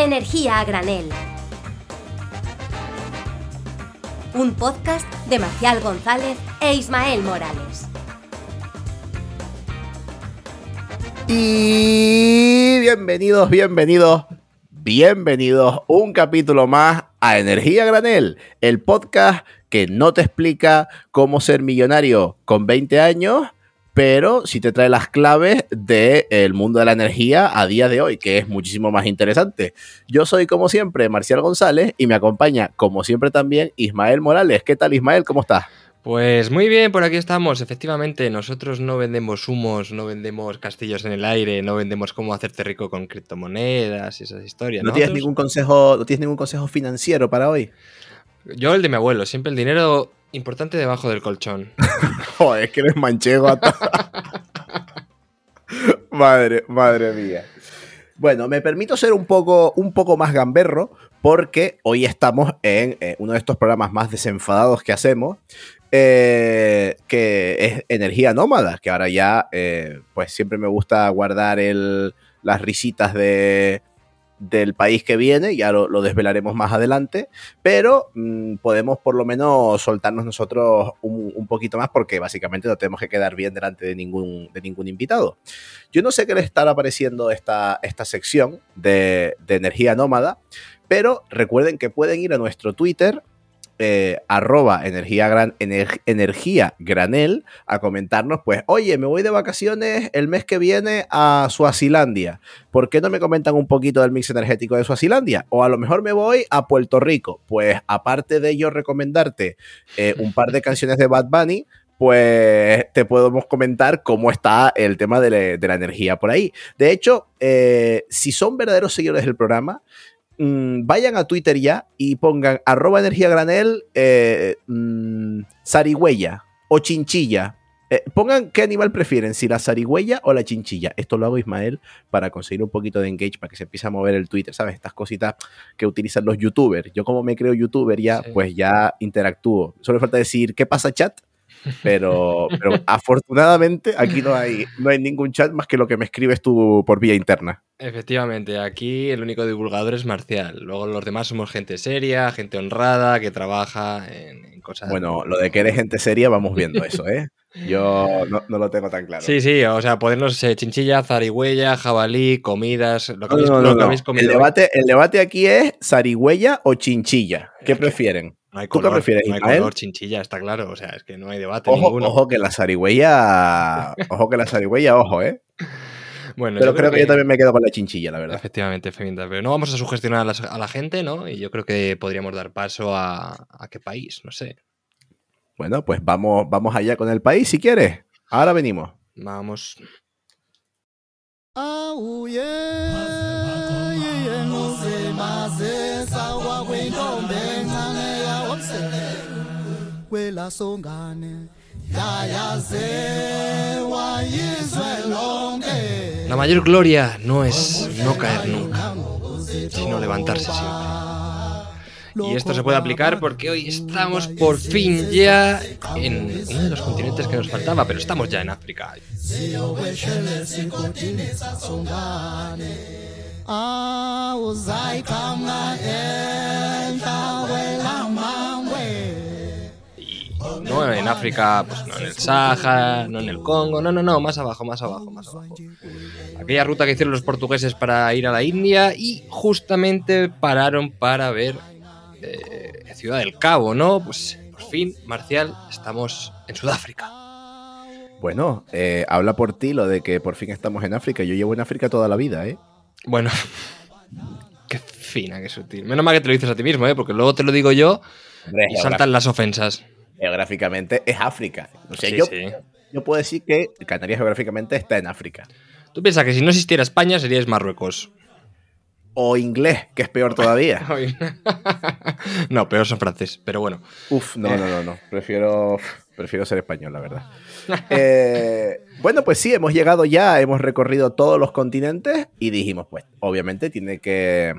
Energía a granel. Un podcast de Marcial González e Ismael Morales. Y bienvenidos, bienvenidos, bienvenidos un capítulo más a Energía Granel, el podcast que no te explica cómo ser millonario con 20 años, pero sí te trae las claves del mundo de la energía a día de hoy, que es muchísimo más interesante. Yo soy, como siempre, Marcial González y me acompaña, como siempre, también Ismael Morales. ¿Qué tal, Ismael? ¿Cómo estás? Pues muy bien, por aquí estamos. Efectivamente, nosotros no vendemos humos, no vendemos castillos en el aire, no vendemos cómo hacerte rico con criptomonedas y esas historias. ¿No, tienes ningún consejo, ¿No tienes ningún consejo financiero para hoy? Yo el de mi abuelo, siempre el dinero importante debajo del colchón. Joder, es que eres manchego. madre, madre mía. Bueno, me permito ser un poco, un poco más gamberro porque hoy estamos en eh, uno de estos programas más desenfadados que hacemos, eh, que es Energía Nómada, que ahora ya, eh, pues siempre me gusta guardar el, las risitas de, del país que viene, ya lo, desvelaremos más adelante, pero mm, podemos por lo menos soltarnos nosotros un, poquito más porque básicamente no tenemos que quedar bien delante de ningún, de ningún invitado. Yo no sé qué le estará pareciendo esta, esta sección de, de energía nómada, pero recuerden que pueden ir a nuestro Twitter, eh, arroba energía, gran, energía granel a comentarnos, pues, oye, me voy de vacaciones el mes que viene a Suazilandia. ¿Por qué no me comentan un poquito del mix energético de Suazilandia? O a lo mejor me voy a Puerto Rico. Pues, aparte de yo recomendarte eh, un par de canciones de Bad Bunny, pues te podemos comentar cómo está el tema de, la energía por ahí. De hecho, eh, si son verdaderos seguidores del programa, Mm, vayan a Twitter ya y pongan arroba energía granel eh, mm, zarigüeya o chinchilla. Eh, pongan qué animal prefieren, si la zarigüeya o la chinchilla. Esto lo hago Ismael para conseguir un poquito de engage, para que se empiece a mover el Twitter, ¿sabes? Estas cositas que utilizan los youtubers. Yo como me creo youtuber ya, pues ya interactúo. Solo falta decir, ¿qué pasa chat? Pero, pero afortunadamente aquí no hay, no hay ningún chat más que lo que me escribes tú por vía interna. Efectivamente, aquí el único divulgador es Marcial. Luego los demás somos gente seria, gente honrada, que trabaja en, cosas. Bueno, lo de que eres gente seria, vamos viendo eso, ¿eh? Yo no, lo tengo tan claro. Sí, sí, o sea, podernos eh, chinchilla, zarigüeya, jabalí, comidas, lo que, habéis, comido. El debate, el debate aquí es zarigüeya o chinchilla. ¿Qué prefieren? No hay color, prefieres, no hay color chinchilla, está claro. O sea, es que no hay debate ojo, ninguno. Ojo que la zarigüeya. ojo que la zarigüeya, ojo, ¿eh? Bueno, pero creo, que, yo también me quedo con la chinchilla, la verdad. Efectivamente, Feminta. Pero no vamos a sugestionar a la, gente, ¿no? Y yo creo que podríamos dar paso a, a qué país, no sé. Bueno, pues vamos, vamos allá con el país si quieres. Ahora venimos. Vamos. La mayor gloria no es no caer nunca, sino levantarse siempre. Y esto se puede aplicar porque hoy estamos por fin ya en uno de los continentes que nos faltaba, pero estamos ya en África. No en África, pues no en el Sáhara, no en el Congo, no, no, no, más abajo, más abajo, más abajo. Aquella ruta que hicieron los portugueses para ir a la India y justamente pararon para ver eh, Ciudad del Cabo, ¿no? Pues por fin, Marcial, estamos en Sudáfrica. Bueno, eh, habla por ti lo de que por fin estamos en África. Yo llevo en África toda la vida, ¿eh? Bueno, qué fina, qué sutil. Menos mal que te lo dices a ti mismo, ¿eh? Porque luego te lo digo yo y saltan las ofensas geográficamente es África. O sea, yo, yo puedo decir que Canarias geográficamente está en África. Tú piensas que si no existiera España serías Marruecos. O inglés, que es peor todavía. no, peor son francés, pero bueno. Uf, no, no, no, no. Prefiero, prefiero ser español, la verdad. Eh, bueno, pues sí, hemos llegado ya, hemos recorrido todos los continentes y dijimos, pues, obviamente tiene que,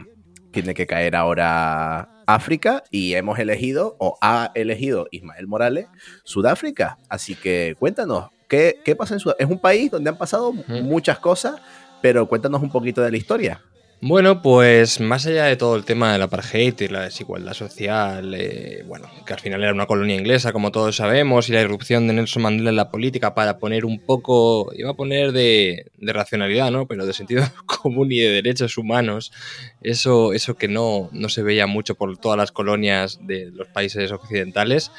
tiene que caer ahora África y hemos elegido, o ha elegido Ismael Morales, Sudáfrica. Así que cuéntanos, ¿qué, pasa en Sudáfrica? Es un país donde han pasado muchas cosas, pero cuéntanos un poquito de la historia. Bueno, pues más allá de todo el tema del apartheid y la desigualdad social, eh, bueno, que al final era una colonia inglesa, como todos sabemos, y la irrupción de Nelson Mandela en la política para poner un poco, iba a poner de, de racionalidad, ¿no? Pero de sentido común y de derechos humanos, eso, eso que no, no se veía mucho por todas las colonias de los países occidentales,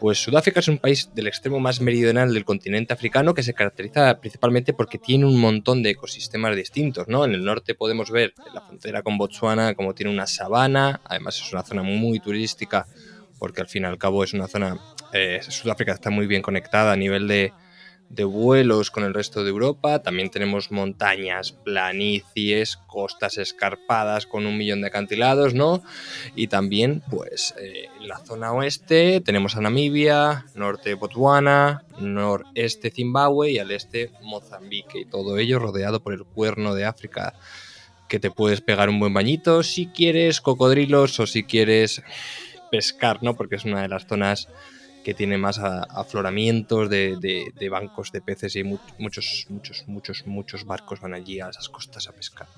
pues Sudáfrica es un país del extremo más meridional del continente africano que se caracteriza principalmente porque tiene un montón de ecosistemas distintos, ¿no? En el norte podemos ver la frontera con Botswana como tiene una sabana, además es una zona muy turística porque al fin y al cabo es una zona, eh, Sudáfrica está muy bien conectada a nivel de, de vuelos con el resto de Europa. También tenemos montañas, planicies, costas escarpadas con un millón de acantilados, ¿no? Y también, pues, eh, en la zona oeste tenemos a Namibia, norte Botswana, noreste Zimbabue y al este Mozambique. Y todo ello rodeado por el cuerno de África que te puedes pegar un buen bañito si quieres cocodrilos o si quieres pescar, ¿no? Porque es una de las zonas que tiene más afloramientos de, bancos de peces y muchos, muchos, muchos, muchos barcos van allí a esas costas a pescar.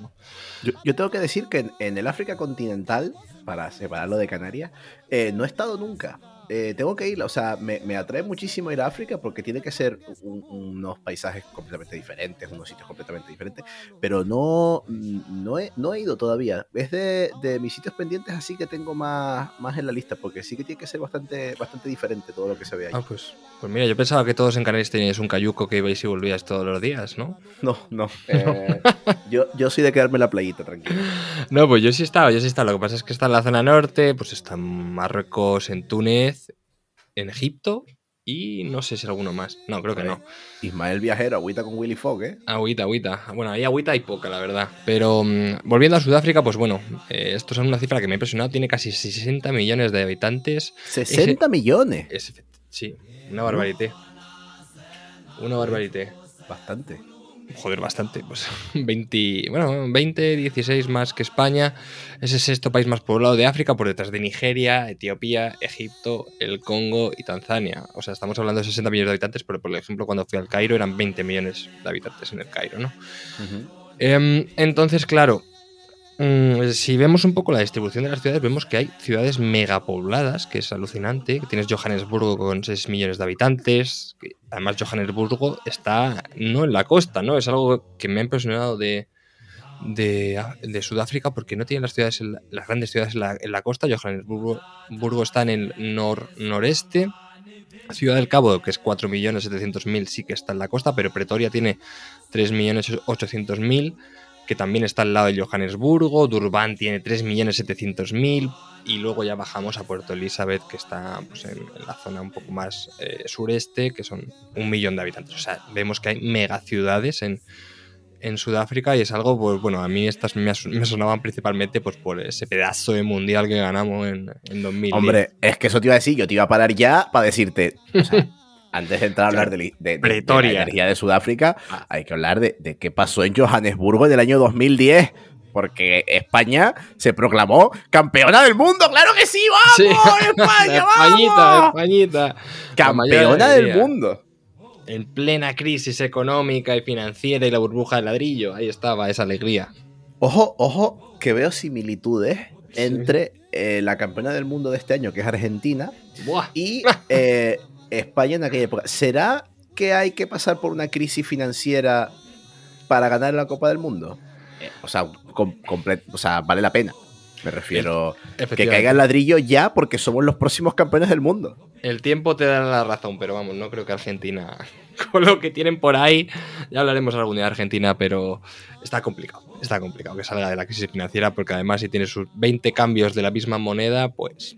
Yo, tengo que decir que en, el África continental, para separarlo de Canarias, eh, no he estado nunca. Eh, tengo que ir, o sea, me, atrae muchísimo ir a África porque tiene que ser unos paisajes completamente diferentes, unos sitios completamente diferentes, pero no, no, he, no he ido todavía. Es de, de, mis sitios pendientes, así que tengo más, más en la lista, porque sí que tiene que ser bastante, bastante diferente todo lo que se ve ahí. Ah, pues, pues mira, yo pensaba que todos en Canarias teníais un cayuco que ibais y volvíais todos los días, ¿no? No, no. Eh, yo, yo soy de quedarme en la playita, tranquilo. No, pues yo sí estaba, yo sí estaba. Lo que pasa es que está en la zona norte, pues está en Marruecos, en Túnez en Egipto y no sé si alguno más. No, creo que no. Ismael Viajero, agüita con Willy Fogg, ¿eh? Agüita, agüita. Bueno, ahí agüita hay poca, la verdad. Pero mm, volviendo a Sudáfrica, pues bueno, eh, esto es una cifra que me ha impresionado. Tiene casi 60 millones de habitantes. ¿60 millones? sí, una barbaridad. Una barbaridad. Bastante joder, bastante, pues 20, bueno, 20, 16 más que España. Es el sexto país más poblado de África, por detrás de Nigeria, Etiopía, Egipto, el Congo y Tanzania. O sea, estamos hablando de 60 millones de habitantes, pero por ejemplo, cuando fui al Cairo eran 20 millones de habitantes en el Cairo, ¿no? Em, entonces, claro, si vemos un poco la distribución de las ciudades, vemos que hay ciudades megapobladas, que es alucinante. Tienes Johannesburgo con 6 millones de habitantes. además, Johannesburgo está no en la costa, ¿no? Es algo que me ha impresionado de, de, Sudáfrica porque no tiene las ciudades, las grandes ciudades en la, costa. Johannesburgo Burgo está en el nor, noreste. Ciudad del Cabo, que es 4.700.000, sí que está en la costa, pero Pretoria tiene 3.800.000 que también está al lado de Johannesburgo, Durban tiene 3.700.000 y luego ya bajamos a Puerto Elizabeth, que está pues, en, la zona un poco más eh, sureste, que son un millón de habitantes. O sea, vemos que hay megaciudades en, en Sudáfrica y es algo, pues bueno, a mí estas me, sonaban principalmente pues por ese pedazo de mundial que ganamos en, en 2000. Hombre, es que eso te iba a decir, yo te iba a parar ya para decirte, antes de entrar a hablar de, la energía de Sudáfrica, ah. hay que hablar de, qué pasó en Johannesburgo en el año 2010. Porque España se proclamó campeona del mundo. ¡Claro que sí! ¡Vamos! ¡España! Españita, Españita. Campeona del mundo. En plena crisis económica y financiera y la burbuja de ladrillo. Ahí estaba esa alegría. Ojo, ojo, que veo similitudes entre eh, la campeona del mundo de este año, que es Argentina, y eh, España en aquella época. ¿Será que hay que pasar por una crisis financiera para ganar la Copa del Mundo? Eh, o, sea, o sea, vale la pena. Me refiero que caiga el ladrillo ya porque somos los próximos campeones del mundo. El tiempo te da la razón, pero vamos, no creo que Argentina, con lo que tienen por ahí, ya hablaremos algún día de Argentina, pero está complicado. Está complicado que salga de la crisis financiera porque además si tienes sus 20 cambios de la misma moneda, pues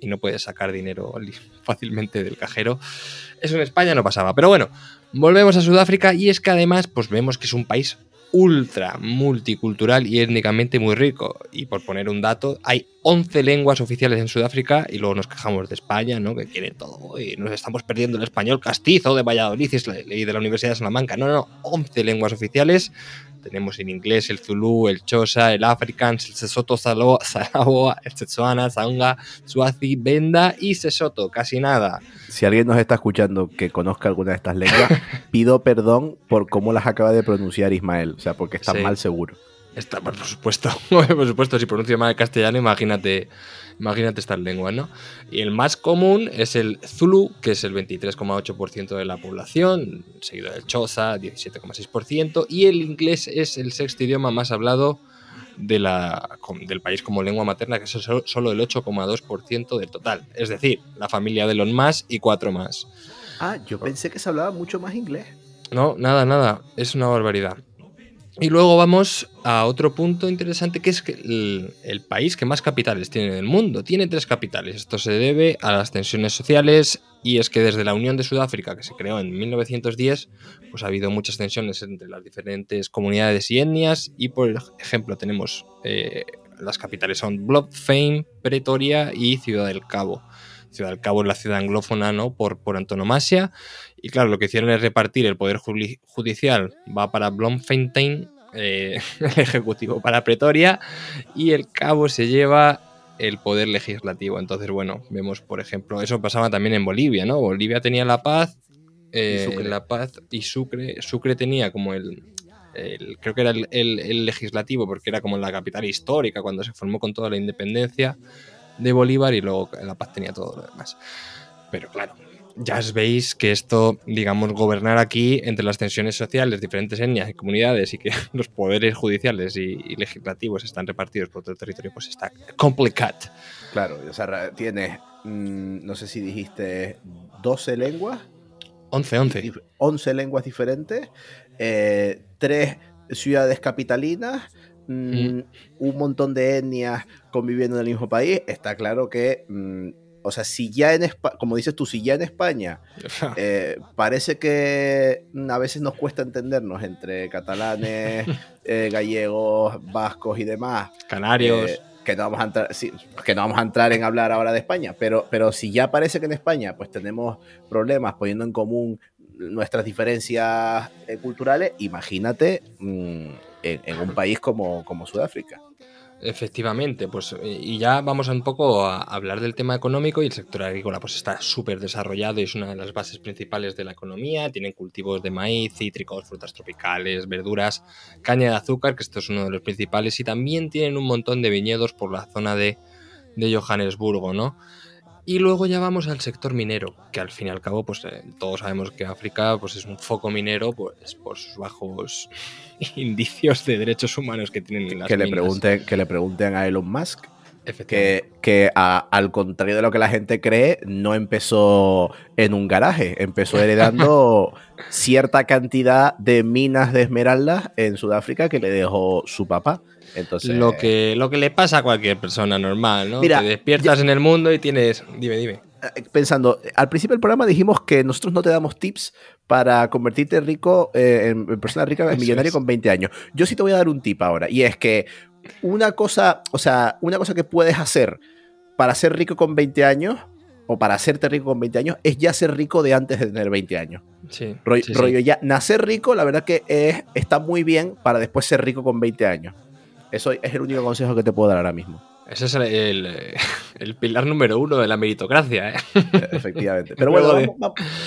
y no puedes sacar dinero fácilmente del cajero. Eso en España no pasaba. Pero bueno, volvemos a Sudáfrica y es que además pues vemos que es un país ultra multicultural y étnicamente muy rico. Y por poner un dato, hay 11 lenguas oficiales en Sudáfrica y luego nos quejamos de España, ¿no? Que quiere todo y nos estamos perdiendo el español castizo de Valladolid y de la Universidad de Salamanca. No, no, 11 lenguas oficiales tenemos en inglés el Zulu, el Chosa, el Afrikaans, el Sesoto Sarawak, el Setsuana, Saunga, Swazi, Benda y Sesoto, casi nada. Si alguien nos está escuchando que conozca alguna de estas lenguas, pido perdón por cómo las acaba de pronunciar Ismael, o sea, porque están mal seguro. Está, por supuesto, por supuesto, si pronuncio mal el castellano, imagínate, imagínate estas lenguas, ¿no? Y el más común es el Zulu, que es el 23,8% de la población, seguido del Xhosa, 17,6%, y el inglés es el sexto idioma más hablado de la, del país como lengua materna, que es solo el 8,2% del total. Es decir, la familia de los más y cuatro más. Ah, yo pensé que se hablaba mucho más inglés. No, nada, nada, es una barbaridad. Y luego vamos a otro punto interesante que es que el, país que más capitales tiene en el mundo tiene tres capitales. Esto se debe a las tensiones sociales y es que desde la Unión de Sudáfrica, que se creó en 1910, pues ha habido muchas tensiones entre las diferentes comunidades y etnias y por ejemplo tenemos eh, las capitales son Bloemfontein, Pretoria y Ciudad del Cabo. Ciudad del Cabo es la ciudad anglófona, ¿no? Por, por antonomasia. Y claro, lo que hicieron es repartir el poder judicial, va para Bloemfontein, eh, el ejecutivo para Pretoria, y el Cabo se lleva el poder legislativo. Entonces, bueno, vemos, por ejemplo, eso pasaba también en Bolivia, ¿no? Bolivia tenía la paz, eh, la paz y Sucre, Sucre tenía como el, creo que era el, el, legislativo, porque era como la capital histórica cuando se formó con toda la independencia de Bolívar y luego La Paz tenía todo lo demás. Pero claro, ya veis que esto, digamos, gobernar aquí entre las tensiones sociales, diferentes etnias y comunidades y que los poderes judiciales y, legislativos están repartidos por todo el territorio, pues está complicado. Claro, o sea, tienes, mm, no sé si dijiste 12 lenguas. 11, 11. 11 lenguas diferentes, eh, tres ciudades capitalinas, mm, un montón de etnias conviviendo en el mismo país, está claro que, mm, o sea, si ya en España, como dices tú, si ya en España eh, parece que mm, a veces nos cuesta entendernos entre catalanes, eh, gallegos, vascos y demás. Canarios. Eh, que no, vamos a entrar, que no vamos a entrar en hablar ahora de España, pero, pero si ya parece que en España pues tenemos problemas poniendo en común nuestras diferencias culturales, imagínate en, un país como, como Sudáfrica. Efectivamente, pues y ya vamos un poco a hablar del tema económico y el sector agrícola pues está súper desarrollado y es una de las bases principales de la economía. Tienen cultivos de maíz, cítricos, frutas tropicales, verduras, caña de azúcar, que esto es uno de los principales, y también tienen un montón de viñedos por la zona de, de Johannesburgo, ¿no? Y luego ya vamos al sector minero, que al fin y al cabo, pues eh, todos sabemos que África pues, es un foco minero pues, por sus bajos indicios de derechos humanos que tienen las que Le pregunten, que le pregunten a Elon Musk. Que, que al contrario de lo que la gente cree, no empezó en un garaje, empezó heredando cierta cantidad de minas de esmeraldas en Sudáfrica que le dejó su papá. Entonces, lo, que, lo que le pasa a cualquier persona normal, ¿no? Te despiertas en el mundo y tienes. Dime, dime. Eh, pensando, al principio del programa dijimos que nosotros no te damos tips para convertirte rico eh, en, persona rica, en millonario con 20 años. Yo sí te voy a dar un tip ahora, y es que una cosa, o sea, una cosa que puedes hacer para ser rico con 20 años o para hacerte rico con 20 años es ya ser rico de antes de tener 20 años. Sí, rollo, ya nacer rico, la verdad que es, está muy bien para después ser rico con 20 años. Eso es el único consejo que te puedo dar ahora mismo. Ese es el, pilar número uno de la meritocracia. ¿eh? Efectivamente. Pero bueno,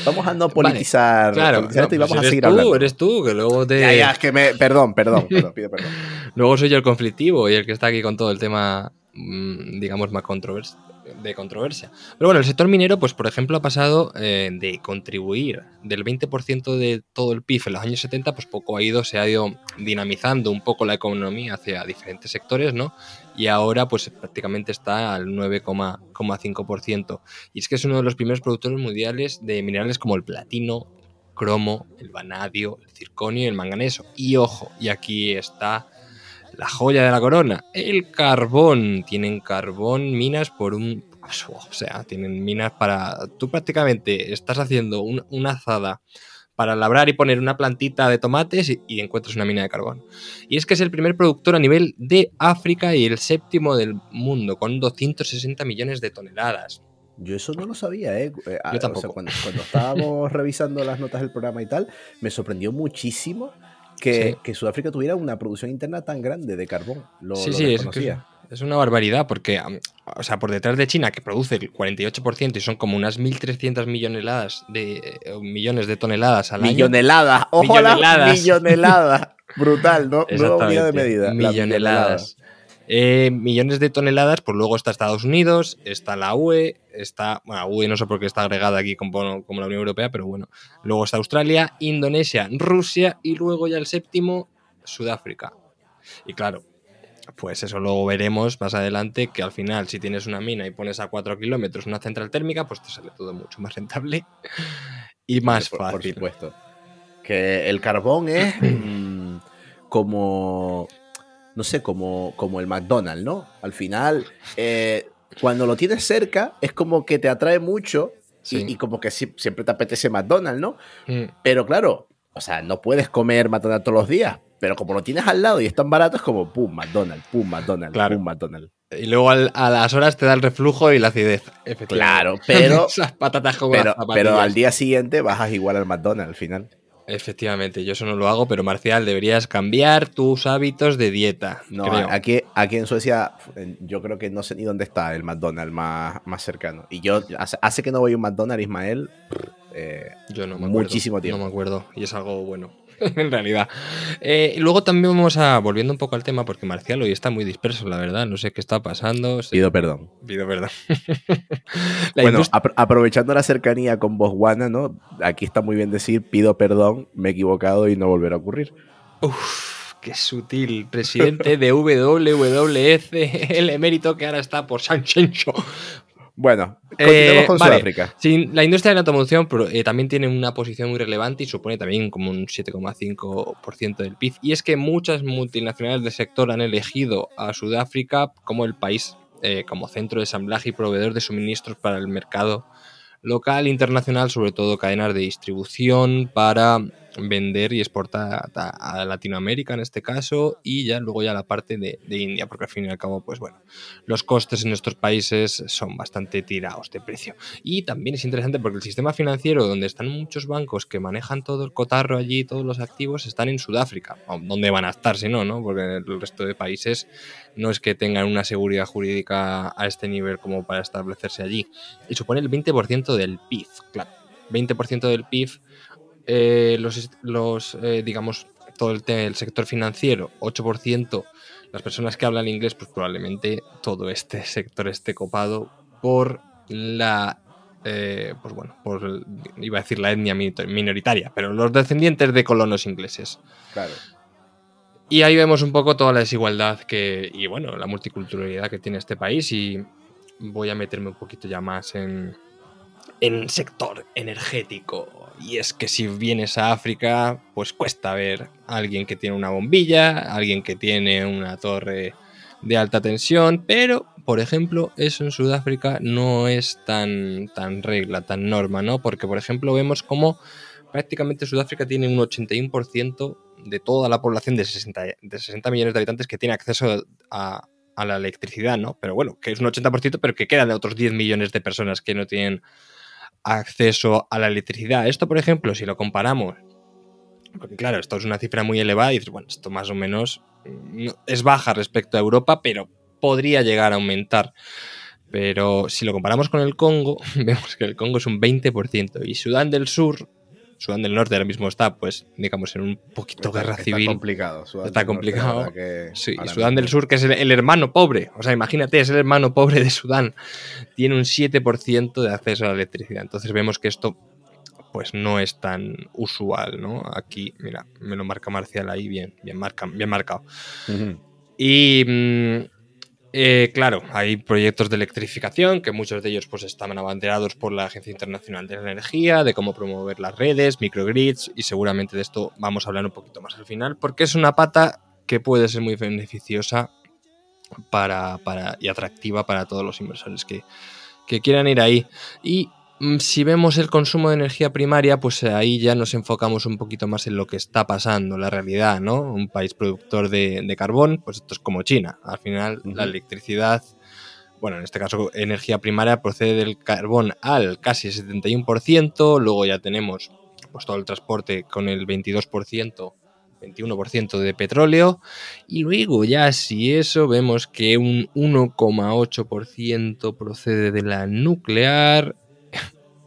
vamos, a no politizar, claro, y vamos a seguir tú, hablando. Eres tú, que luego te. Ya, ya, es que me. Perdón, perdón, perdón, pido perdón. luego soy yo el conflictivo y el que está aquí con todo el tema, mm, digamos, más controverso de controversia. Pero bueno, el sector minero, pues por ejemplo, ha pasado eh, de contribuir del 20% de todo el PIB en los años 70, pues poco ha ido, se ha ido dinamizando un poco la economía hacia diferentes sectores, ¿no? Y ahora pues prácticamente está al 9,5%. Y es que es uno de los primeros productores mundiales de minerales como el platino, cromo, el vanadio, el circonio y el manganeso. Y ojo, y aquí está la joya de la corona, el carbón. Tienen carbón, minas por un... O sea, tienen minas para... Tú prácticamente estás haciendo una azada para labrar y poner una plantita de tomates y, encuentras una mina de carbón. Y es que es el primer productor a nivel de África y el séptimo del mundo, con 260 millones de toneladas. Yo eso no lo sabía, ¿eh? eh Yo tampoco. cuando, estábamos revisando las notas del programa y tal, me sorprendió muchísimo que, Sudáfrica tuviera una producción interna tan grande de carbón. Lo, sí, sí, es, es, una barbaridad porque, o sea, por detrás de China, que produce el 48% y son como unas 1.300 millones de, eh, millones de toneladas al año. Milloneladas, milloneladas. milloneladas. Brutal, ¿no? Nueva unidad de medida. la Milloneladas. Eh, millones de toneladas, pues luego está Estados Unidos, está la UE, está, bueno, la UE no sé por qué está agregada aquí como, como la Unión Europea, pero bueno, luego está Australia, Indonesia, Rusia y luego ya el séptimo, Sudáfrica. Y claro, pues eso luego veremos más adelante que al final si tienes una mina y pones a 4 kilómetros una central térmica, pues te sale todo mucho más rentable y más por, por fácil. supuesto. Que el carbón es mm, como, no sé, como, como el McDonald's, ¿no? Al final, eh, cuando lo tienes cerca, es como que te atrae mucho y- Sí. y, como que si- siempre te apetece McDonald's, ¿no? Mm. Pero claro, o sea, no puedes comer McDonald's todos los días, pero como lo tienes al lado y es tan barato, es como pum, McDonald's, pum, McDonald's, Claro. pum, McDonald's. Y luego al- a las horas te da el reflujo y la acidez. efectivamente. Claro, pero, Esas patatas como pero, las pero al día siguiente bajas igual al McDonald's al final. Efectivamente, yo eso no lo hago, pero Marcial, deberías cambiar tus hábitos de dieta. No, creo. aquí, aquí en Suecia eh, yo creo que no sé ni dónde está el McDonald's más, más cercano. Y yo, hace, hace que no voy a un McDonald's, Ismael, eh, Yo no me acuerdo. muchísimo tiempo. No me acuerdo. Y es algo bueno. en realidad. Eh, luego también vamos a, volviendo un poco al tema, porque Marcial hoy está muy disperso, la verdad. No sé qué está pasando. Se- pido perdón. Pido perdón. Bueno, apro- aprovechando la cercanía con Botswana, ¿no? Aquí está muy bien decir pido perdón, me he equivocado y no volverá a ocurrir. Uf, qué sutil. Presidente de WWF, el emérito que ahora está por San Chencho. Bueno, continuemos Eh, con vale. Sudáfrica. Sí, la industria de la automoción pero, eh, también tiene una posición muy relevante y supone también como un 7,5% del PIB. Y es que muchas multinacionales del sector han elegido a Sudáfrica como el país, eh, como centro de ensamblaje y proveedor de suministros para el mercado local internacional, sobre todo cadenas de distribución para vender y exportar a, Latinoamérica en este caso y ya luego ya la parte de, de India, porque al fin y al cabo, pues bueno, los costes en estos países son bastante tirados de precio. Y también es interesante porque el sistema financiero, donde están muchos bancos que manejan todo el cotarro allí, todos los activos, están en Sudáfrica. O ¿Dónde van a estar si no, no? Porque el resto de países no es que tengan una seguridad jurídica a este nivel como para establecerse allí. Y supone el 20% del PIB, claro. 20% del PIB, eh, los, los eh, digamos, todo el, sector financiero, 8%, las personas que hablan inglés, pues probablemente todo este sector esté copado por la, eh, pues bueno, por, iba a decir la etnia mi- minoritaria, pero los descendientes de colonos ingleses. Claro. Y ahí vemos un poco toda la desigualdad que, y bueno, la multiculturalidad que tiene este país y voy a meterme un poquito ya más en, en sector energético. Y es que si vienes a África, pues cuesta ver a alguien que tiene una bombilla, alguien que tiene una torre de alta tensión, pero, por ejemplo, eso en Sudáfrica no es tan, tan regla, tan norma, ¿no? Porque, por ejemplo, vemos como prácticamente Sudáfrica tiene un 81% de toda la población de 60, de 60 millones de habitantes que tiene acceso a, a la electricidad, ¿no? Pero bueno, que es un 80%, pero que quedan de otros 10 millones de personas que no tienen acceso a la electricidad. Esto, por ejemplo, si lo comparamos, porque claro, esto es una cifra muy elevada y dices, bueno, esto más o menos mm, es baja respecto a Europa, pero podría llegar a aumentar. Pero si lo comparamos con el Congo, vemos que el Congo es un 20% y Sudán del Sur, Sudán del Norte ahora mismo está, pues, digamos, en un poquito Está- guerra está civil. complicado. Sudán Está Norte, complicado. Sí, y Sudán del Sur, que es el, el hermano pobre, o sea, imagínate, es el hermano pobre de Sudán, tiene un 7% de acceso a la electricidad. Entonces vemos que esto, pues, no es tan usual, ¿no? Aquí, mira, me lo marca Marcial ahí, bien, bien, marca, bien marcado. Y mm, eh, claro, hay proyectos de electrificación que muchos de ellos pues están abanderados por la Agencia Internacional de la Energía, de cómo promover las redes, microgrids y seguramente de esto vamos a hablar un poquito más al final porque es una pata que puede ser muy beneficiosa para, para- y atractiva para todos los inversores que, que quieran ir ahí. Y si vemos el consumo de energía primaria, pues eh, ahí ya nos enfocamos un poquito más en lo que está pasando, la realidad, ¿no? Un país productor de, de carbón, pues esto es como China. Al final, la electricidad, bueno, en este caso energía primaria, procede del carbón al casi 71%, luego ya tenemos pues todo el transporte con el 22%. 21% de petróleo y luego ya si eso vemos que un 1,8% procede de la nuclear,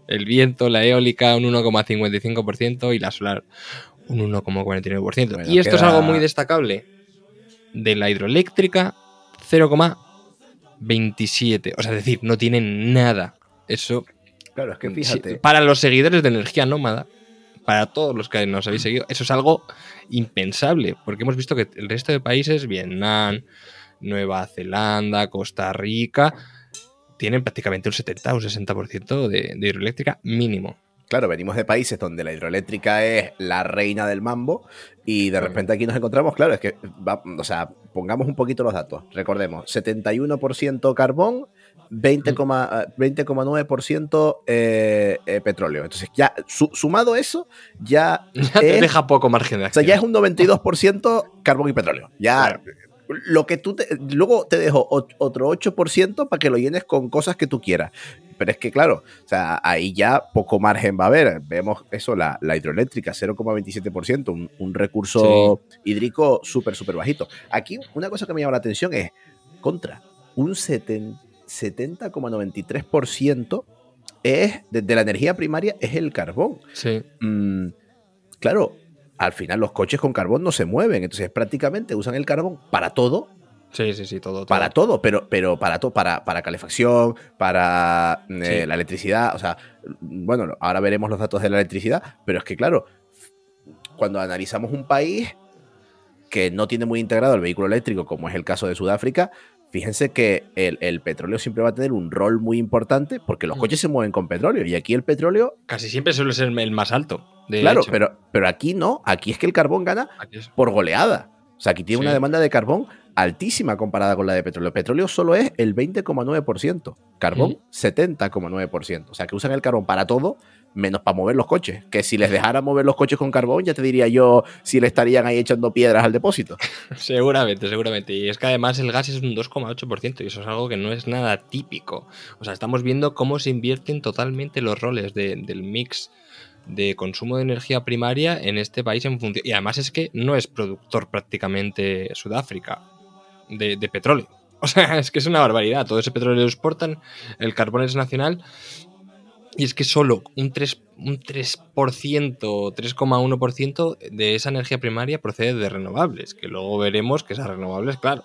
el viento, la eólica un 1,55% y la solar un 1,49%. Bueno, y esto es algo muy destacable. De la hidroeléctrica, 0,27. O sea, es decir, no tienen nada. Eso, Claro, es que fíjate. para los seguidores de energía nómada, para todos los que nos habéis seguido, eso es algo impensable. Porque hemos visto que el resto de países, Vietnam, Nueva Zelanda, Costa Rica, tienen prácticamente un 70 o un 60% de, de hidroeléctrica mínimo. Claro, venimos de países donde la hidroeléctrica es la reina del mambo y de repente aquí nos encontramos, claro, es que, va- o sea, pongamos un poquito los datos. Recordemos, 71% carbón, 20, coma- eh, 20,9% eh, eh, petróleo. Entonces, ya su- sumado eso, ya, Ya te es, deja poco margen de o sea, ya es un 92% carbón y petróleo. Ya Claro. Lo que tú te- luego te dejo ot- otro 8% para que lo llenes con cosas que tú quieras. Pero es que, claro, o sea, ahí ya poco margen va a haber. Vemos eso, la, la hidroeléctrica, 0,27%, un, un recurso hídrico súper, súper bajito. Aquí, una cosa que me llama la atención es, contra, un 70 70,93% es de, de la energía primaria es el carbón. Sí. Mm, claro, al final los coches con carbón no se mueven, entonces prácticamente usan el carbón para todo, Sí, sí, sí, todo. todo. para todo, pero, pero para todo, para, para calefacción, para eh, Sí. la electricidad, o sea, bueno, ahora veremos los datos de la electricidad, pero es que claro, cuando analizamos un país que no tiene muy integrado el vehículo eléctrico, como es el caso de Sudáfrica, fíjense que el, el petróleo siempre va a tener un rol muy importante porque los Mm. coches se mueven con petróleo y aquí el petróleo, Casi siempre suele ser el más alto. De claro, hecho. pero, pero aquí no, aquí es que el carbón gana por goleada. O sea, aquí tiene Sí. una demanda de carbón altísima comparada con la de petróleo. Petróleo solo es el 20,9%, carbón 70,9%. O sea, que usan el carbón para todo, menos para mover los coches. Que si les dejara mover los coches con carbón, ya te diría yo si le estarían ahí echando piedras al depósito. Seguramente, seguramente. Y es que además el gas es un 2,8% y eso es algo que no es nada típico. O sea, estamos viendo cómo se invierten totalmente los roles de- del mix de consumo de energía primaria en este país en función. Y además es que no es productor prácticamente Sudáfrica de, de petróleo. O sea, es que es una barbaridad. Todo ese petróleo lo exportan, el carbón es nacional. Y es que solo un 3%, un 3% o 3,1% de esa energía primaria procede de renovables, que luego veremos que esas renovables, claro,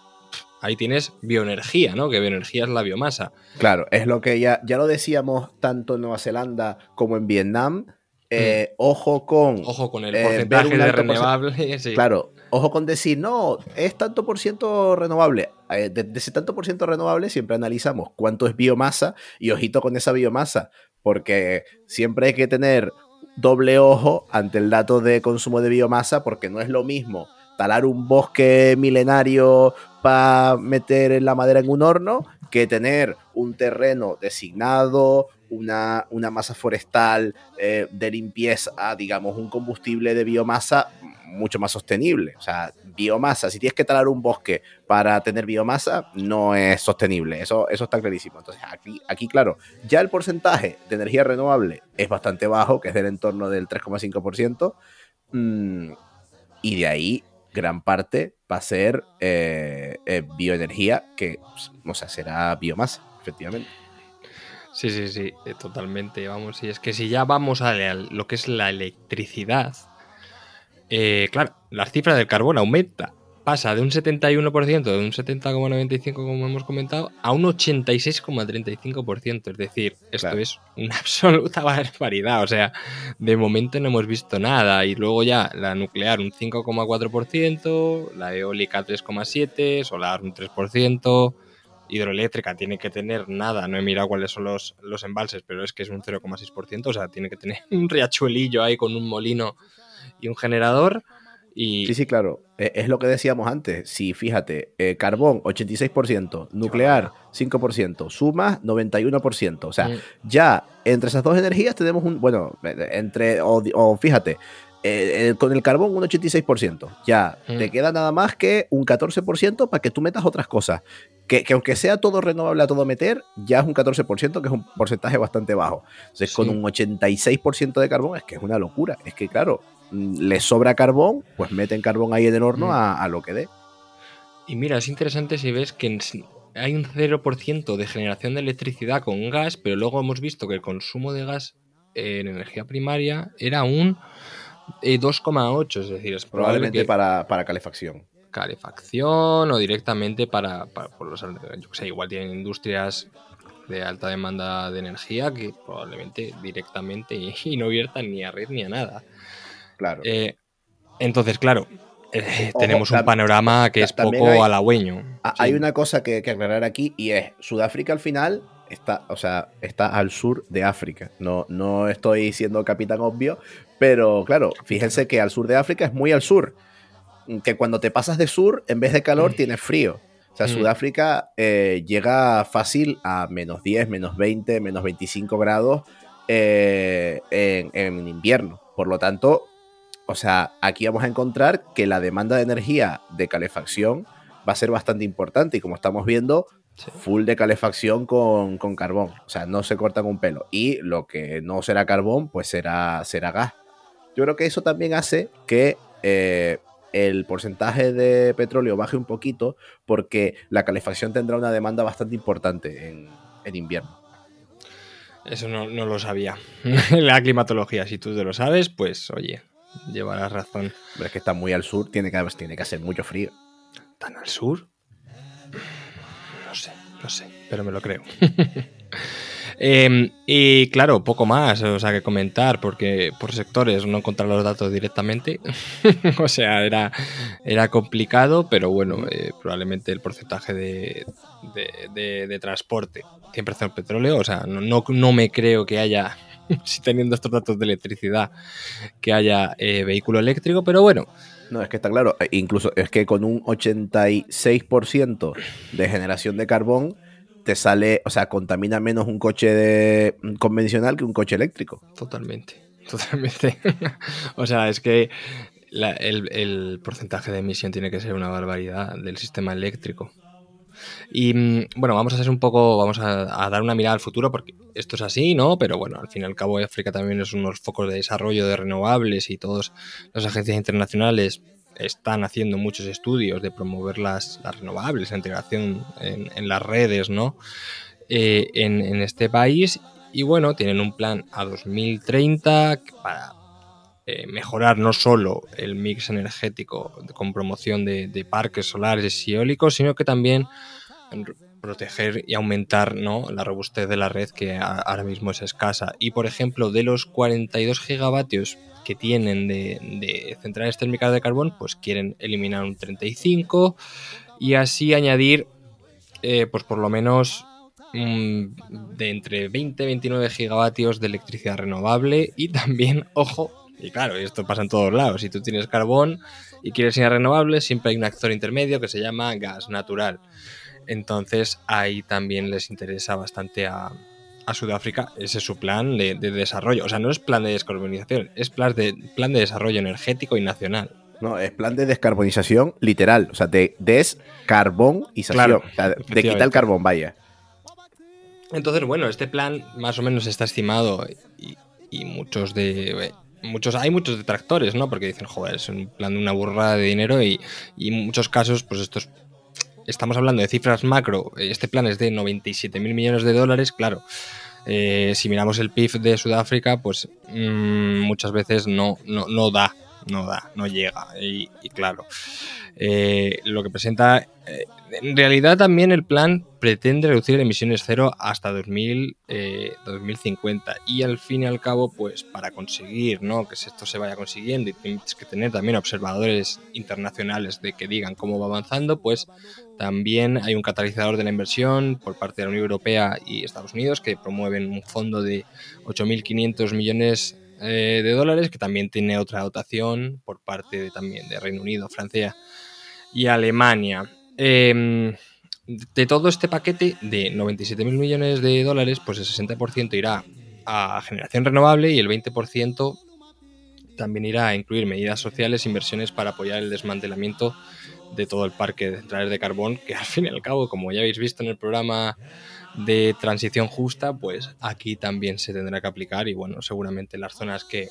ahí tienes bioenergía, ¿no? Que bioenergía es la biomasa. Claro, es lo que ya, ya lo decíamos tanto en Nueva Zelanda como en Vietnam. Eh, Ojo con. Ojo con el Eh, porcentaje de renovables. sí. Claro, ojo con decir, no, es tanto por ciento renovable. Eh, De, de ese tanto por ciento renovable siempre analizamos cuánto es biomasa y ojito con esa biomasa, porque siempre hay que tener doble ojo ante el dato de consumo de biomasa, porque no es lo mismo talar un bosque milenario para meter la madera en un horno que tener un terreno designado, una, masa forestal eh, de limpieza, digamos, un combustible de biomasa mucho más sostenible. O sea, biomasa, si tienes que talar un bosque para tener biomasa, no es sostenible. Eso, eso está clarísimo. Entonces, aquí, aquí, claro, ya el porcentaje de energía renovable es bastante bajo, que es del entorno del 3,5%. mm, y de ahí, gran parte va a ser eh, eh, bioenergía, que, o sea, será biomasa, efectivamente. Sí, sí, sí, eh, totalmente. Vamos, y es que si ya vamos a lo que es la electricidad, eh, claro, la cifra del carbón aumenta. Pasa de un 71%, de un 70,95% como hemos comentado, a un 86,35%. Es decir, esto Claro. es una absoluta barbaridad. O sea, de momento no hemos visto nada. Y luego ya la nuclear un 5,4%, la eólica 3,7%, solar un 3%, hidroeléctrica tiene que tener nada, no he mirado cuáles son los, los embalses, pero es que es un 0,6%, o sea, tiene que tener un riachuelillo ahí con un molino y un generador. Y Sí, sí, claro. Eh, es lo que decíamos antes. Si fíjate, eh, carbón 86%, nuclear 5%, sumas 91%. O sea, Mm, ya entre esas dos energías tenemos un. Bueno, eh, entre. O, o fíjate, eh, eh, con el carbón un 86%. Ya Mm. te queda nada más que un 14% para que tú metas otras cosas. Que, que aunque sea todo renovable a todo meter, ya es un 14%, que es un porcentaje bastante bajo. Entonces, con un 86% de carbón, es que es una locura. Es que, claro, mm, le sobra carbón, pues meten carbón ahí en el horno Mm. a, a lo que dé. Y mira, es interesante si ves que hay un 0% de generación de electricidad con gas, pero luego hemos visto que el consumo de gas en energía primaria era un eh, 2,8, es decir, es probable Probablemente que para, para calefacción. calefacción o directamente para, para por los, yo qué sé, igual tienen industrias de alta demanda de energía que probablemente directamente y, y no viertan ni a red ni a nada. Claro. Eh, entonces, claro, eh, Ojo, tenemos un panorama que es poco hay- halagüeño. Sí. Hay una cosa que, que aclarar aquí y es Sudáfrica al final está, o sea, está al sur de África. No, no estoy siendo capitán obvio, pero claro, fíjense que al sur de África es muy al sur. Que cuando te pasas de sur, en vez de calor, tienes frío. O sea, Mm. Sudáfrica eh, llega fácil a menos 10, menos 20, menos 25 grados eh, en, en invierno. Por lo tanto, o sea, aquí vamos a encontrar que la demanda de energía de calefacción va a ser bastante importante y como estamos viendo, Sí. full de calefacción con, con carbón. O sea, no se cortan un pelo. Y lo que no será carbón, pues será, será gas. Yo creo que eso también hace que eh, el porcentaje de petróleo baje un poquito porque la calefacción tendrá una demanda bastante importante en, en invierno. Eso no, no lo sabía. La climatología, si tú te lo sabes, pues oye, llevarás razón. Pero es que está muy al sur, tiene que, tiene que hacer mucho frío. ¿Tan al sur? No sé, pero me lo creo. Em, y claro, poco más, o sea, que comentar, porque por sectores no encontrar los datos directamente. o sea, era, era complicado, pero bueno, eh, probablemente el porcentaje de, de, de- de transporte 100% petróleo, o sea, no, no, no me creo que haya, si teniendo estos datos de electricidad, que haya eh, vehículo eléctrico, pero bueno, No, es que está claro. eh, Incluso es que con un 86% de generación de carbón te sale, o sea, contamina menos un coche de- convencional que un coche eléctrico. Totalmente, totalmente. o sea, es que el porcentaje de emisión tiene que ser una barbaridad del sistema eléctrico. Y mm, bueno, vamos a ser un poco, vamos a, dar una mirada al futuro porque esto es así, ¿no? Pero bueno, al fin y al cabo África también es unos focos de desarrollo de renovables y todas las agencias internacionales están haciendo muchos estudios de promover las, las renovables, la integración en, las redes, ¿no? Eh, en este país y bueno, tienen un plan a 2030 para eh, mejorar no solo el mix energético con promoción de, parques solares y eólicos, sino que también proteger y aumentar ¿no? la robustez de la red que ahora mismo es escasa. Y por ejemplo, de los 42 gigavatios que tienen de, de centrales térmicas de carbón, pues quieren eliminar un 35 y así añadir eh, pues por lo menos mm, de entre 20 y 29 gigavatios de electricidad renovable y también, ojo, y claro, esto pasa en todos lados, si tú tienes carbón y quieres ir a renovables, siempre hay un actor intermedio que se llama gas natural. Entonces ahí también les interesa bastante a, a Sudáfrica, ese es su plan de, de desarrollo. O sea, no es plan de descarbonización, es plan de, plan de desarrollo energético y nacional. No, es plan de descarbonización literal. O sea, de descarbonización. Claro, o sea, de quitar el carbón, vaya. Entonces, bueno, este plan más o menos está estimado y, y muchos de... Muchos, hay muchos detractores, ¿no? Porque dicen, joder, es un plan de una burrada de dinero y, en muchos casos, pues estos... Estamos hablando de cifras macro, este plan es de 97 mil millones de dólares, claro. eh, si miramos el PIB de Sudáfrica, pues mm, muchas veces no, no, no da, no da, no llega. Y, y claro, eh, lo que presenta eh, en realidad también el plan pretende reducir emisiones cero hasta 2000, eh, 2050 y al fin y al cabo pues para conseguir ¿no? que esto se vaya consiguiendo y tienes que tener también observadores internacionales de que digan cómo va avanzando pues también hay un catalizador de la inversión por parte de la Unión Europea y Estados Unidos que promueven un fondo de 8.500 millones eh, de dólares que también tiene otra dotación por parte de, también de Reino Unido, Francia y Alemania. Eh, de todo este paquete de 97 mil millones de dólares, pues el 60% irá a generación renovable y el 20% también irá a incluir medidas sociales, inversiones para apoyar el desmantelamiento de todo el parque de centrales de carbón, que al fin y al cabo, como ya habéis visto en el programa de transición justa, pues aquí también se tendrá que aplicar y bueno, seguramente las zonas que,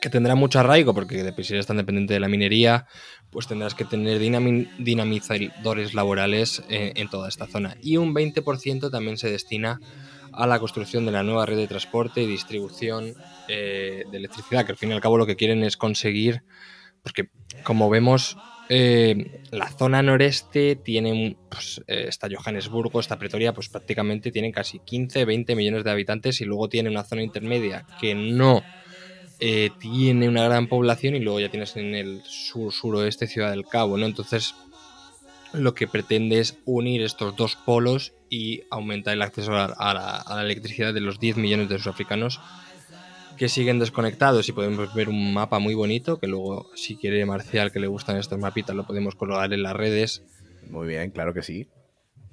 que tendrán mucho arraigo, porque de si eres tan dependiente de la minería, pues tendrás que tener dinami dinamizadores laborales en, en, toda esta zona. Y un 20% también se destina a la construcción de la nueva red de transporte y distribución eh, de electricidad, que al fin y al cabo lo que quieren es conseguir, porque como vemos, eh, la zona noreste tiene, pues, eh, está Johannesburgo, está Pretoria, pues prácticamente tienen casi 15, 20 millones de habitantes y luego tiene una zona intermedia que no eh, tiene una gran población y luego ya tienes en el sur suroeste Ciudad del Cabo, ¿no? Entonces lo que pretende es unir estos dos polos y aumentar el acceso a, la, a la electricidad de los 10 millones de sudafricanos que siguen desconectados y podemos ver un mapa muy bonito que luego si quiere Marcial que le gustan estos mapitas lo podemos colgar en las redes Muy bien, claro que sí.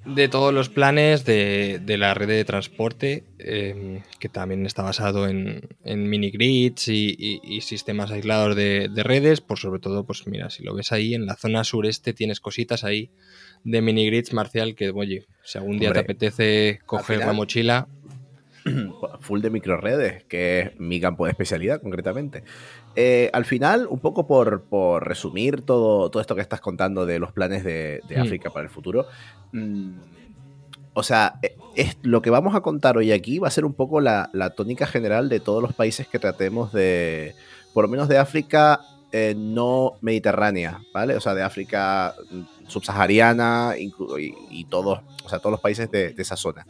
de todos los planes de, de la red de transporte eh, que también está basado en, en mini-grids y, y- y sistemas aislados de, de redes por sobre todo pues mira si lo ves ahí en la zona sureste tienes cositas ahí de mini-grids Marcial que oye si algún día Hombre, te apetece coger final- la mochila full de microredes, que es mi campo de especialidad concretamente. Eh, al final, un poco por, por resumir todo, todo esto que estás contando de los planes de, de. África para el futuro, mm, o sea, eh, es, lo que vamos a contar hoy aquí va a ser un poco la, la tónica general de todos los países que tratemos de, por lo menos de África eh, no mediterránea, ¿vale? O sea, de África mm, subsahariana y, y todos, o sea, todos los países de, de esa zona.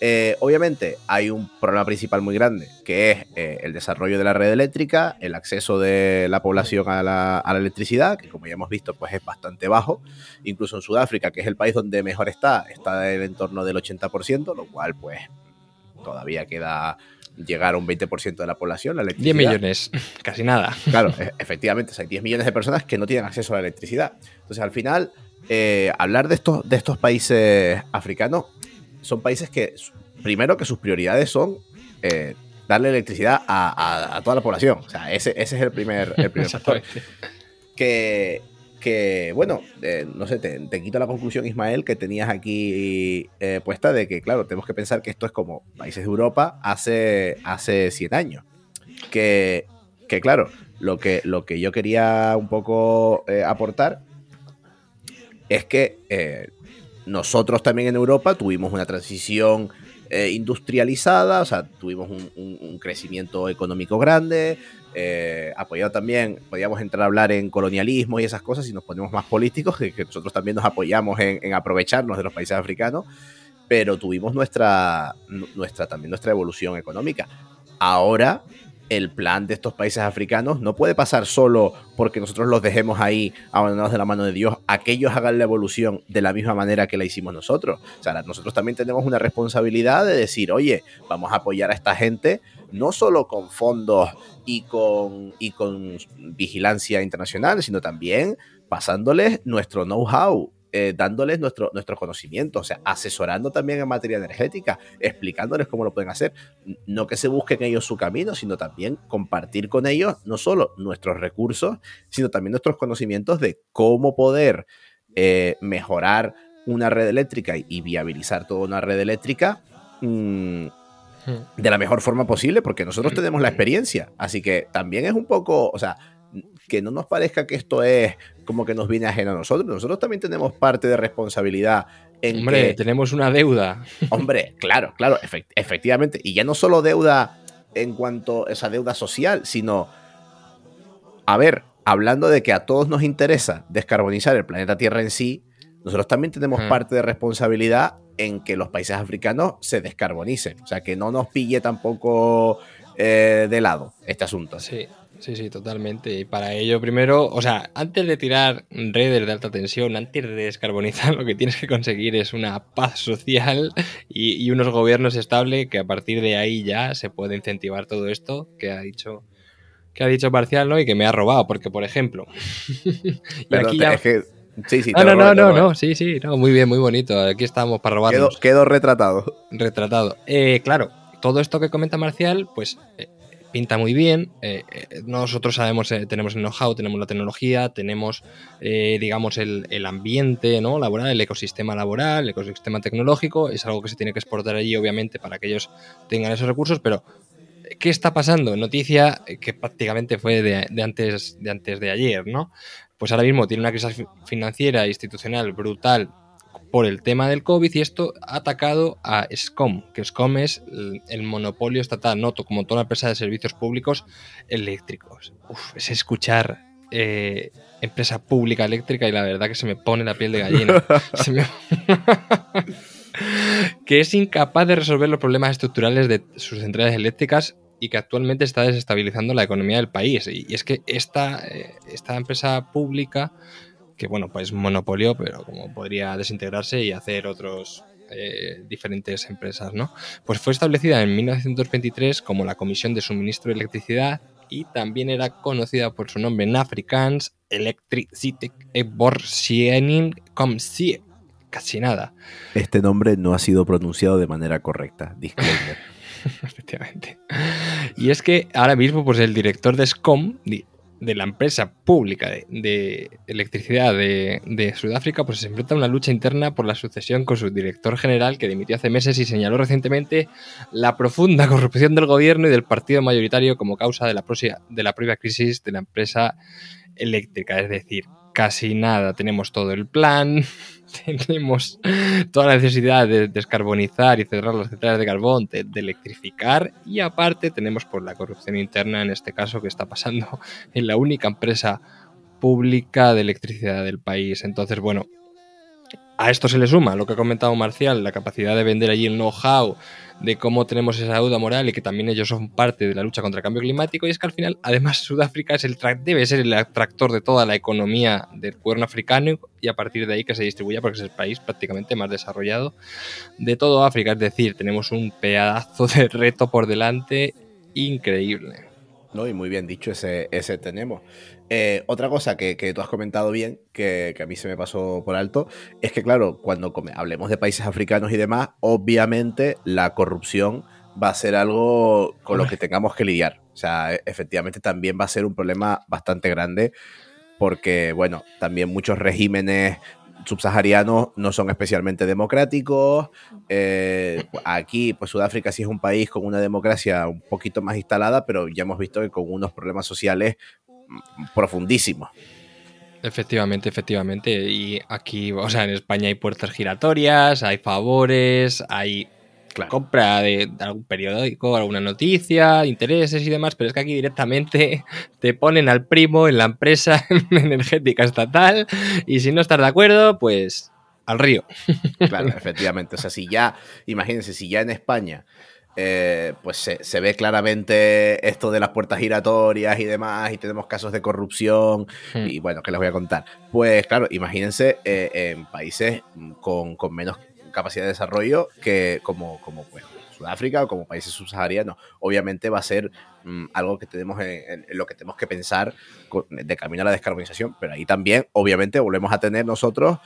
Eh, obviamente hay un problema principal muy grande, que es eh, el desarrollo de la red eléctrica, el acceso de la población a la, a la electricidad, que como ya hemos visto, pues es bastante bajo. Incluso en Sudáfrica, que es el país donde mejor está, está en el entorno del 80%, lo cual pues todavía queda llegar a un 20% de la población. La 10 electricidad. millones casi nada Claro, e- efectivamente, o sea, hay 10 millones de personas que no tienen acceso a la electricidad. Entonces, al final, eh, hablar de estos, de estos países africanos son países que, primero, que sus prioridades son eh, darle electricidad a, a- a toda la población. O sea, ese, ese es el primer, el primer factor. Que, que bueno, eh, no sé, te, te quito la conclusión, Ismael, que tenías aquí eh, puesta de que, claro, tenemos que pensar que esto es como países de Europa hace, hace 100 años. Que, que claro, lo que, lo que yo quería un poco eh, aportar es que nosotros también en Europa tuvimos una transición eh, industrializada, o sea, tuvimos un, crecimiento económico grande, eh, apoyado también, podíamos entrar a hablar en colonialismo y esas cosas si nos ponemos más políticos, que, nosotros también nos apoyamos en, en aprovecharnos de los países africanos, pero tuvimos nuestra, nu- nuestra, también nuestra evolución económica. Ahora, el plan de estos países africanos no puede pasar solo porque nosotros los dejemos ahí abandonados de la mano de Dios, a ellos hagan la evolución de la misma manera que la hicimos nosotros. O sea, nosotros también tenemos una responsabilidad de decir, oye, vamos a apoyar a esta gente no solo con fondos y con, y con vigilancia internacional, sino también pasándoles nuestro know-how, eh, dándoles nuestro, nuestros conocimientos, o sea, asesorando también en materia energética, explicándoles cómo lo pueden hacer. No que se busquen ellos su camino, sino también compartir con ellos no solo nuestros recursos, sino también nuestros conocimientos de cómo poder eh, mejorar una red eléctrica y, y viabilizar toda una red eléctrica. mm, de la mejor forma posible, porque nosotros tenemos la experiencia. Así que también es un poco, o sea, que no nos parezca que esto es como que nos viene ajeno a nosotros. Nosotros también tenemos parte de responsabilidad en Hombre, que, tenemos una deuda. hombre, claro, claro, efect- efectivamente. Y ya no solo deuda en cuanto a esa deuda social, sino, a ver, hablando de que a todos nos interesa descarbonizar el planeta Tierra en sí, nosotros también tenemos Mm. parte de responsabilidad en que los países africanos se descarbonicen. O sea, que no nos pille tampoco eh, de lado este asunto. Sí, sí, sí, totalmente. Y para ello, primero, o sea, antes de tirar redes de alta tensión, antes de descarbonizar, lo que tienes que conseguir es una paz social y, y unos gobiernos estables que a partir de ahí ya se puede incentivar todo esto que ha dicho que ha dicho Parcial, ¿no? Y que me ha robado, porque por ejemplo. aquí ya. es que- sí, sí, No, no, no, no, robo. no, sí, sí, no, muy bien, muy bonito. Aquí estamos para Quedo, robarnos. quedo retratado. retratado. Eh, claro, todo esto que comenta Marcial, pues eh, pinta muy bien. Eh, eh, nosotros sabemos, eh, tenemos el know-how, tenemos la tecnología, tenemos, eh, digamos, el, el ambiente ¿no? laboral, el ecosistema laboral, el ecosistema tecnológico. Es algo que se tiene que exportar allí, obviamente, para que ellos tengan esos recursos, pero. ¿Qué está pasando? Noticia que prácticamente fue de, de antes, de antes de ayer, ¿no? Pues ahora mismo tiene una crisis fi- financiera institucional brutal por el tema del COVID y esto ha atacado a SCOM, que SCOM es el, monopolio estatal, no como toda empresa de servicios públicos eléctricos. Uf, es escuchar eh, empresa pública eléctrica y la verdad que se me pone la piel de gallina. que es incapaz de resolver los problemas estructurales de sus centrales eléctricas y que actualmente está desestabilizando la economía del país. Y, es que esta, eh, esta empresa pública que bueno, pues monopolio, pero como podría desintegrarse y hacer otros eh, diferentes empresas, ¿no? Pues fue establecida en 1923 como la Comisión de Suministro de Electricidad y también era conocida por su nombre en afrikaans Electricité Borsienen Comsie. Casi nada. Este nombre no ha sido pronunciado de manera correcta, disclaimer. Efectivamente. Y es que ahora mismo, pues el director de SCOM de la empresa pública de, electricidad de, Sudáfrica pues se enfrenta a una lucha interna por la sucesión con su director general que dimitió hace meses y señaló recientemente la profunda corrupción del gobierno y del partido mayoritario como causa de la, de la propia crisis de la empresa eléctrica. Es decir, casi nada, tenemos todo el plan, tenemos toda la necesidad de descarbonizar y cerrar las centrales de carbón, de, electrificar y aparte tenemos por la corrupción interna en este caso que está pasando en la única empresa pública de electricidad del país. Entonces, bueno, a esto se le suma lo que ha comentado Marcial, la capacidad de vender allí el know-how, de cómo tenemos esa deuda moral y que también ellos son parte de la lucha contra el cambio climático. Y es que al final, además, Sudáfrica es el debe ser el atractor de toda la economía del cuerno africano y a partir de ahí que se distribuya porque es el país prácticamente más desarrollado de todo África. Es decir, tenemos un pedazo de reto por delante increíble. ¿no? Y muy bien dicho ese, ese tenemos. Eh, otra cosa que, tú has comentado bien, que, a mí se me pasó por alto, es que claro, cuando hablemos de países africanos y demás, obviamente la corrupción va a ser algo con lo que tengamos que lidiar. O sea, e, efectivamente también va a ser un problema bastante grande porque, bueno, también muchos regímenes subsaharianos no son especialmente democráticos. Eh, aquí, pues Sudáfrica sí es un país con una democracia un poquito más instalada, pero ya hemos visto que con unos problemas sociales profundísimos. Efectivamente, efectivamente. Y aquí, o sea, en España hay puertas giratorias, hay favores, hay compra de, algún periódico, alguna noticia, intereses y demás, pero es que aquí directamente te ponen al primo en la empresa energética estatal y si no estás de acuerdo, pues al río. Claro, efectivamente. O sea, si ya, imagínense, si ya en España eh, pues se, ve claramente esto de las puertas giratorias y demás, y tenemos casos de corrupción, hmm. y bueno, que les voy a contar. Pues claro, imagínense eh, en países con, con, menos capacidad de desarrollo que como, como pues, Sudáfrica o como países subsaharianos. Obviamente va a ser mm, algo que tenemos en, lo que tenemos que pensar de camino a la descarbonización, pero ahí también, obviamente, volvemos a tener nosotros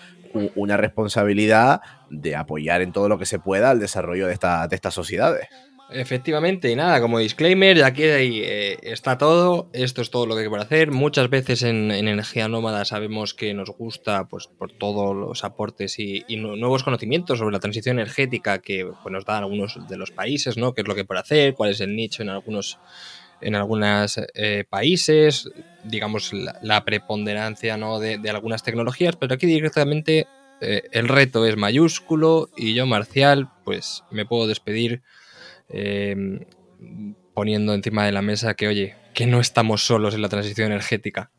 una responsabilidad de apoyar en todo lo que se pueda el desarrollo de, esta, de estas sociedades. Efectivamente, y nada, como disclaimer, aquí eh, está todo, esto es todo lo que hay por hacer. Muchas veces en, Energía Nómada sabemos que nos gusta, pues por todos los aportes y, nuevos conocimientos sobre la transición energética que pues, nos dan algunos de los países, ¿no? ¿Qué es lo que hay por hacer? ¿Cuál es el nicho en algunos en algunos eh, países? Digamos, la, preponderancia ¿no? de, algunas tecnologías, pero aquí directamente eh, el reto es mayúsculo y yo, Marcial, pues me puedo despedir Em, poniendo encima de la mesa que, oye, que no estamos solos en la transición energética.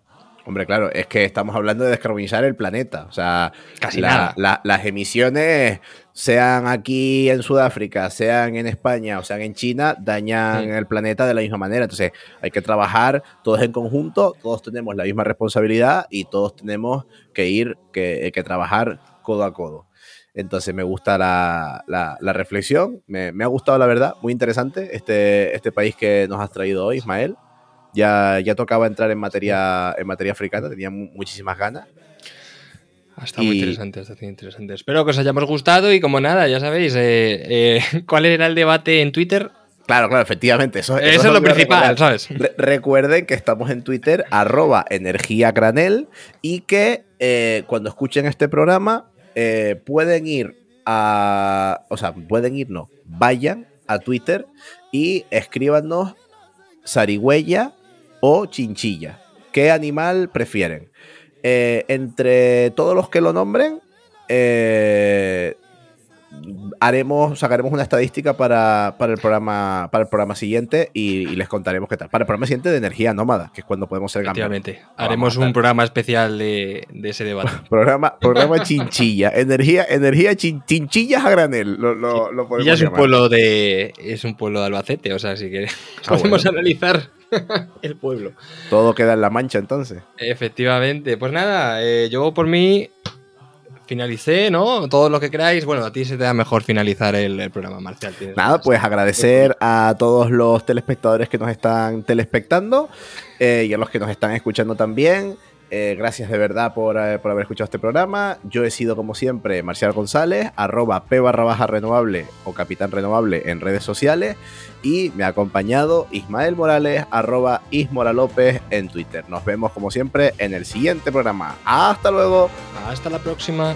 Hombre, claro, es que estamos hablando de descarbonizar el planeta. O sea, Casi nada. las emisiones, sean aquí en Sudáfrica, sean en España o sean en China, dañan el planeta de la misma manera. Entonces, hay que trabajar todos en conjunto, todos tenemos la misma responsabilidad y todos tenemos que ir, que, que trabajar codo a codo. Entonces me gusta la, la, reflexión, me, ha gustado la verdad, muy interesante este, este país que nos has traído hoy, Ismael. Ya, ya tocaba entrar en materia, en materia africana, tenía muchísimas ganas. Está muy interesante, está muy interesante. Espero que os hayamos gustado y como nada, ya sabéis, eh, eh, ¿cuál era el debate en Twitter? Claro, claro, efectivamente. Eso, es lo principal, ¿sabes? recuerden que estamos en Twitter, arroba energía granel, y que eh, cuando escuchen este programa eh, pueden ir a. O sea, pueden ir, no. Vayan a Twitter y escríbanos zarigüeya o chinchilla. ¿Qué animal prefieren? Eh, entre todos los que lo nombren, eh, haremos, sacaremos una estadística para, para el programa para el programa siguiente y, y les contaremos qué tal. Para el programa siguiente de energía nómada, que es cuando podemos ser. Efectivamente. Haremos un programa especial de, de ese debate. Programa, programa chinchilla. Energía, energía chin- chinchillas a granel. Lo, lo, lo podemos es un pueblo de. Es un pueblo de Albacete, o sea, si que Ah, podemos bueno. analizar el pueblo. Todo queda en la mancha entonces. Efectivamente. Pues nada, eh, yo por mí finalicé, ¿no? Todo lo que queráis. Bueno, a ti se te da mejor finalizar el, el programa, Marcial. Nada, pues agradecer a todos los telespectadores que nos están telespectando eh, y a los que nos están escuchando también. Eh, gracias de verdad por, eh, por haber escuchado este programa. Yo he sido, como siempre, Marcial González, arroba P barra baja renovable o Capitán Renovable en redes sociales. Y me ha acompañado Ismael Morales, arroba Ismora López en Twitter. Nos vemos, como siempre, en el siguiente programa. ¡Hasta luego! Hasta la próxima.